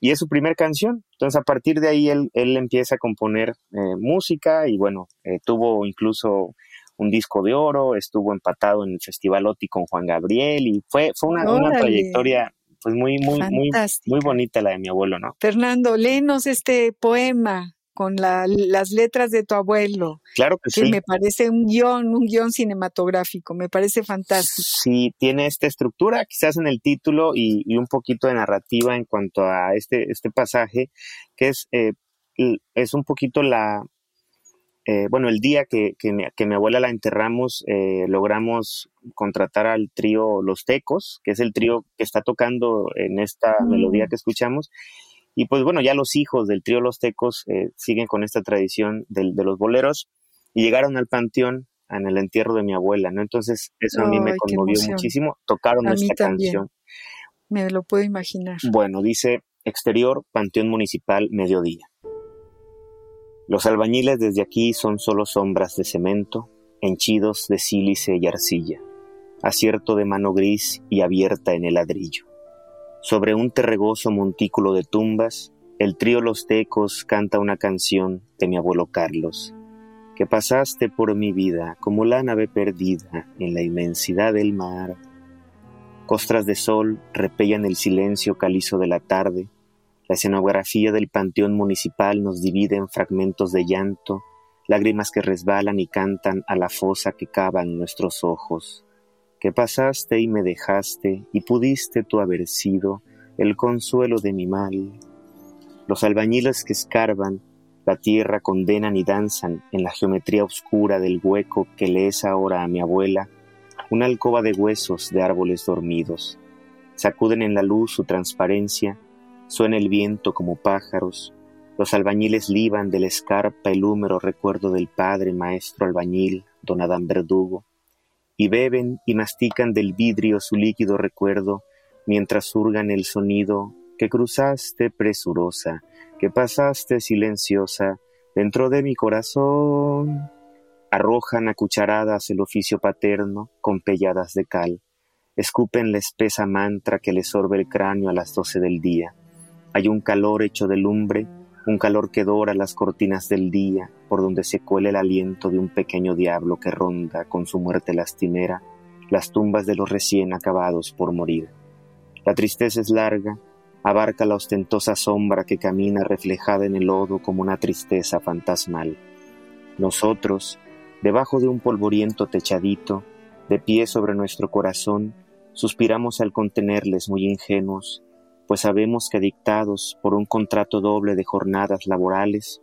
y es su primer canción. Entonces, a partir de ahí, él, él empieza a componer eh, música y bueno, tuvo incluso un disco de oro, estuvo empatado en el Festival OTI con Juan Gabriel y fue, fue una, una trayectoria pues muy, muy, muy, muy bonita la de mi abuelo, ¿no? Fernando, léenos este poema con las letras de tu abuelo. Claro que, que me parece un guion, un guion cinematográfico, me parece fantástico. Sí, tiene esta estructura, quizás en el título y, y un poquito de narrativa en cuanto a este, este pasaje, que es, eh, es un poquito la, eh, bueno, el día que, que, mi, que, mi, abuela la enterramos, eh, logramos contratar al trío Los Tecos, que es el trío que está tocando en esta mm. melodía que escuchamos. Y pues bueno, ya los hijos del trío Los Tecos eh, siguen con esta tradición de, de, los boleros y llegaron al panteón en el entierro de mi abuela, ¿no? Entonces eso a mí me conmovió muchísimo. Tocaron a esta canción. Me lo puedo imaginar. Bueno, dice exterior, Panteón Municipal, mediodía. Los albañiles desde aquí son solo sombras de cemento, henchidos de sílice y arcilla, acierto de mano gris y abierta en el ladrillo. Sobre un terregoso montículo de tumbas, el trío Los Tecos canta una canción de mi abuelo Carlos, que pasaste por mi vida como la nave perdida en la inmensidad del mar. Costras de sol repellan el silencio calizo de la tarde, la escenografía del panteón municipal nos divide en fragmentos de llanto, lágrimas que resbalan y cantan a la fosa que cava en nuestros ojos. Que pasaste y me dejaste, y pudiste tú haber sido el consuelo de mi mal. Los albañiles que escarban la tierra condenan y danzan en la geometría oscura del hueco que le es ahora a mi abuela, una alcoba de huesos de árboles dormidos. Sacuden en la luz su transparencia Suena el viento como pájaros, los albañiles liban de la escarpa el húmero recuerdo del padre maestro albañil, don Adán Verdugo, y beben y mastican del vidrio su líquido recuerdo, mientras surgan el sonido que cruzaste presurosa, que pasaste silenciosa dentro de mi corazón. Arrojan a cucharadas el oficio paterno con pelladas de cal, escupen la espesa mantra que les sorbe el cráneo a las doce del día hay un calor hecho de lumbre, un calor que dora las cortinas del día, por donde se cuela el aliento de un pequeño diablo que ronda con su muerte lastimera las tumbas de los recién acabados por morir. La tristeza es larga, abarca la ostentosa sombra que camina reflejada en el lodo como una tristeza fantasmal. Nosotros, debajo de un polvoriento techadito, de pie sobre nuestro corazón, suspiramos al contenerles muy ingenuos, pues sabemos que dictados por un contrato doble de jornadas laborales,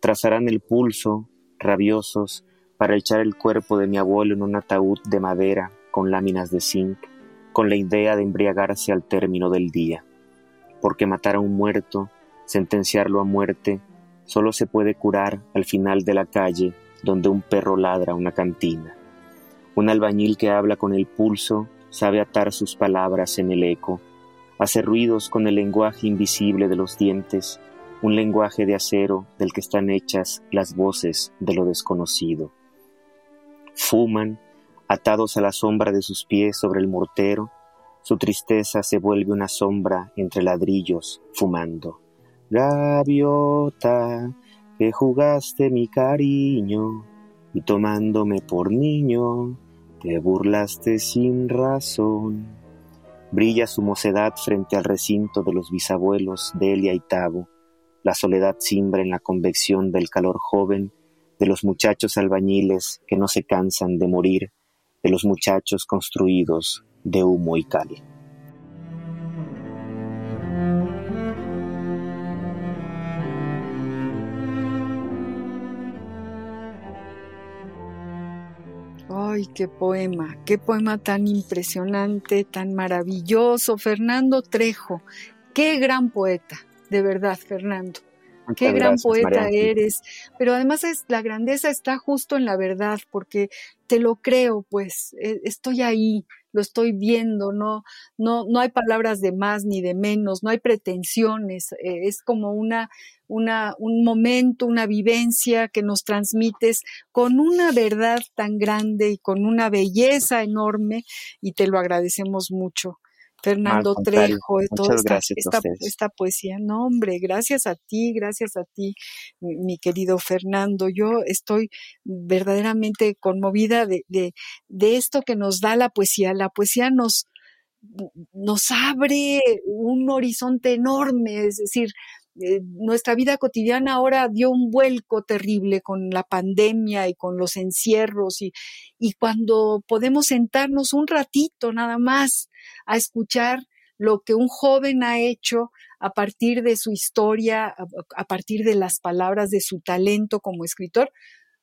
trazarán el pulso, rabiosos, para echar el cuerpo de mi abuelo en un ataúd de madera con láminas de zinc, con la idea de embriagarse al término del día. Porque matar a un muerto, sentenciarlo a muerte, solo se puede curar al final de la calle donde un perro ladra una cantina. Un albañil que habla con el pulso sabe atar sus palabras en el eco, hace ruidos con el lenguaje invisible de los dientes, un lenguaje de acero del que están hechas las voces de lo desconocido. Fuman, atados a la sombra de sus pies sobre el mortero, su tristeza se vuelve una sombra entre ladrillos fumando. Gaviota, que jugaste mi cariño y tomándome por niño, te burlaste sin razón. Brilla su mocedad frente al recinto de los bisabuelos Delia y Tabo. La soledad simbra en la convección del calor joven de los muchachos albañiles que no se cansan de morir, de los muchachos construidos de humo y cal. Ay, qué poema, qué poema tan impresionante, tan maravilloso. Fernando Trejo, qué gran poeta, de verdad, Fernando. qué gran poeta eres. Pero además es, la grandeza está justo en la verdad, porque te lo creo, pues, e, estoy ahí, lo estoy viendo, no, no, no hay palabras de más ni de menos, no hay pretensiones, eh, es como una, una, un momento, una vivencia que nos transmites con una verdad tan grande y con una belleza enorme y te lo agradecemos mucho. Fernando Trejo, de toda esta, esta, poesía. No, hombre, gracias a ti, gracias a ti, mi, querido Fernando. Yo estoy verdaderamente conmovida de, de, de esto que nos da la poesía. La poesía nos, nos abre un horizonte enorme, es decir, eh, nuestra vida cotidiana ahora dio un vuelco terrible con la pandemia y con los encierros y, y cuando podemos sentarnos un ratito nada más a escuchar lo que un joven ha hecho a partir de su historia, a, partir de las palabras de su talento como escritor,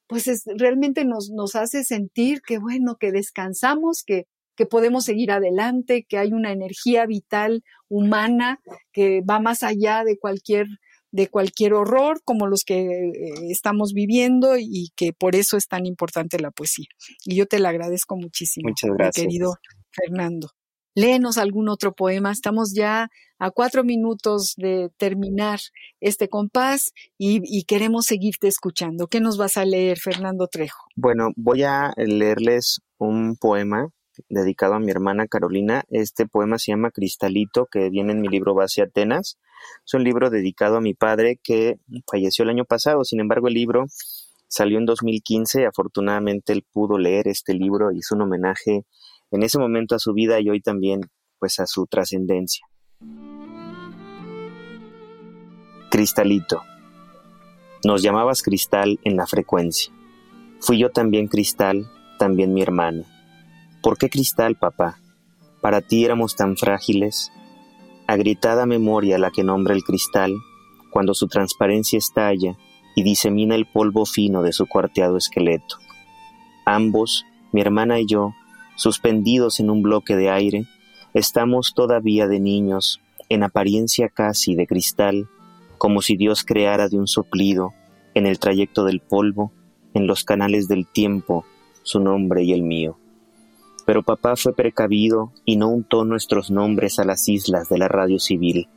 pues realmente nos, nos hace sentir que bueno, que descansamos, que, que podemos seguir adelante, que hay una energía vital humana que va más allá de cualquier de cualquier horror como los que eh, estamos viviendo y que por eso es tan importante la poesía. Y yo te la agradezco muchísimo, Muchas gracias. querido Fernando. Léenos algún otro poema. Estamos ya a cuatro minutos de terminar este compás y, y, queremos seguirte escuchando. ¿Qué nos vas a leer, Fernando Trejo? Bueno, voy a leerles un poema dedicado a mi hermana Carolina. Este poema se llama Cristalito, que viene en mi libro Base Atenas. Es un libro dedicado a mi padre que falleció el año pasado. Sin embargo, el libro salió en 2015. Afortunadamente, él pudo leer este libro y hizo un homenaje en ese momento a su vida y hoy también, pues, a su trascendencia. Cristalito. Nos llamabas cristal en la frecuencia. Fui yo también cristal, también mi hermana ¿Por qué cristal, papá? Para ti éramos tan frágiles. Agritada memoria la que nombra el cristal, cuando su transparencia estalla y disemina el polvo fino de su cuarteado esqueleto. Ambos, mi hermana y yo, suspendidos en un bloque de aire, estamos todavía de niños, en apariencia casi de cristal, como si Dios creara de un soplido, en el trayecto del polvo, en los canales del tiempo, su nombre y el mío. Pero papá fue precavido y no untó nuestros nombres a las islas de la radio civil.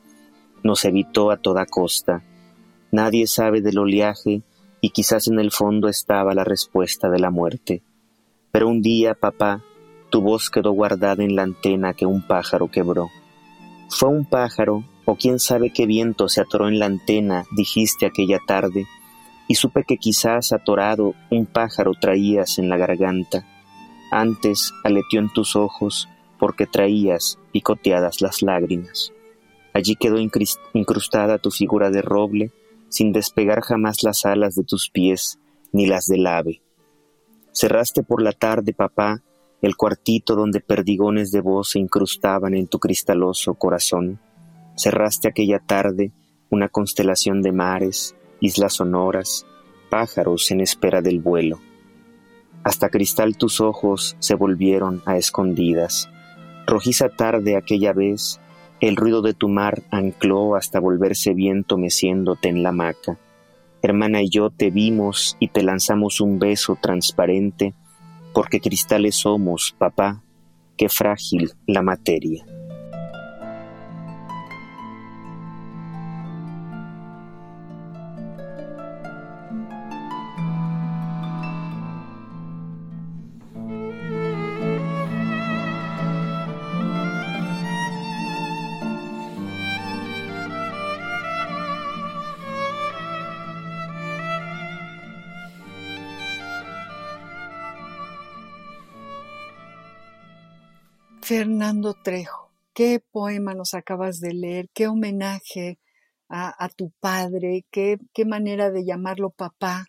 Nos evitó a toda costa. Nadie sabe del oleaje y quizás en el fondo estaba la respuesta de la muerte. Pero un día, papá, tu voz quedó guardada en la antena que un pájaro quebró. Fue un pájaro, o quién sabe qué viento se atoró en la antena, dijiste aquella tarde, y supe que quizás atorado un pájaro traías en la garganta Antes aleteó en tus ojos porque traías picoteadas las lágrimas. Allí quedó incrustada tu figura de roble, sin despegar jamás las alas de tus pies ni las del ave. Cerraste por la tarde, papá, el cuartito donde perdigones de voz se incrustaban en tu cristaloso corazón. Cerraste aquella tarde una constelación de mares, islas sonoras, pájaros en espera del vuelo. Hasta cristal tus ojos se volvieron a escondidas. Rojiza tarde aquella vez, el ruido de tu mar ancló hasta volverse viento meciéndote en la hamaca. Hermana y yo te vimos y te lanzamos un beso transparente, porque cristales somos, papá, qué frágil la materia. Fernando Trejo, qué poema nos acabas de leer, qué homenaje a, tu padre, qué, manera de llamarlo papá.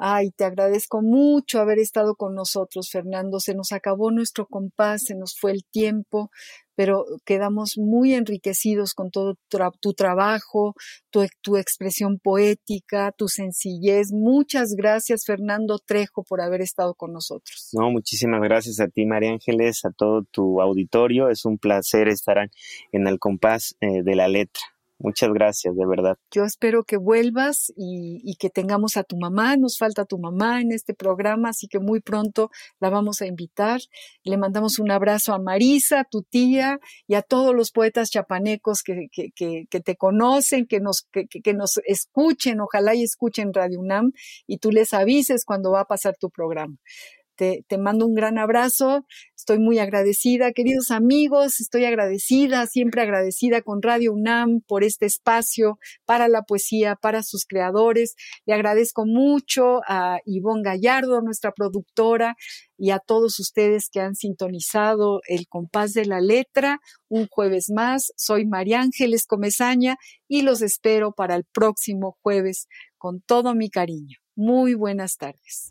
Ay, te agradezco mucho haber estado con nosotros, Fernando. Se nos acabó nuestro compás, se nos fue el tiempo, pero quedamos muy enriquecidos con todo tu, trabajo, tu, tu, expresión poética, tu sencillez. Muchas gracias, Fernando Trejo, por haber estado con nosotros. No, muchísimas gracias a ti, María Ángeles, a todo tu auditorio. Es un placer estar en el compás eh, de la letra. Muchas gracias, de verdad. Yo espero que vuelvas y, que tengamos a tu mamá. Nos falta tu mamá en este programa, así que muy pronto la vamos a invitar. Le mandamos un abrazo a Marisa, tu tía, y a todos los poetas chapanecos que, que, te conocen, que nos, que, nos escuchen, ojalá y escuchen Radio UNAM, y tú les avises cuando va a pasar tu programa. Te, mando un gran abrazo, estoy muy agradecida. Queridos amigos, estoy agradecida, siempre agradecida con Radio UNAM por este espacio para la poesía, para sus creadores. Le agradezco mucho a Ivonne Gallardo, nuestra productora, y a todos ustedes que han sintonizado el compás de la letra. Un jueves más, soy María Ángeles Comezaña y los espero para el próximo jueves con todo mi cariño. Muy buenas tardes.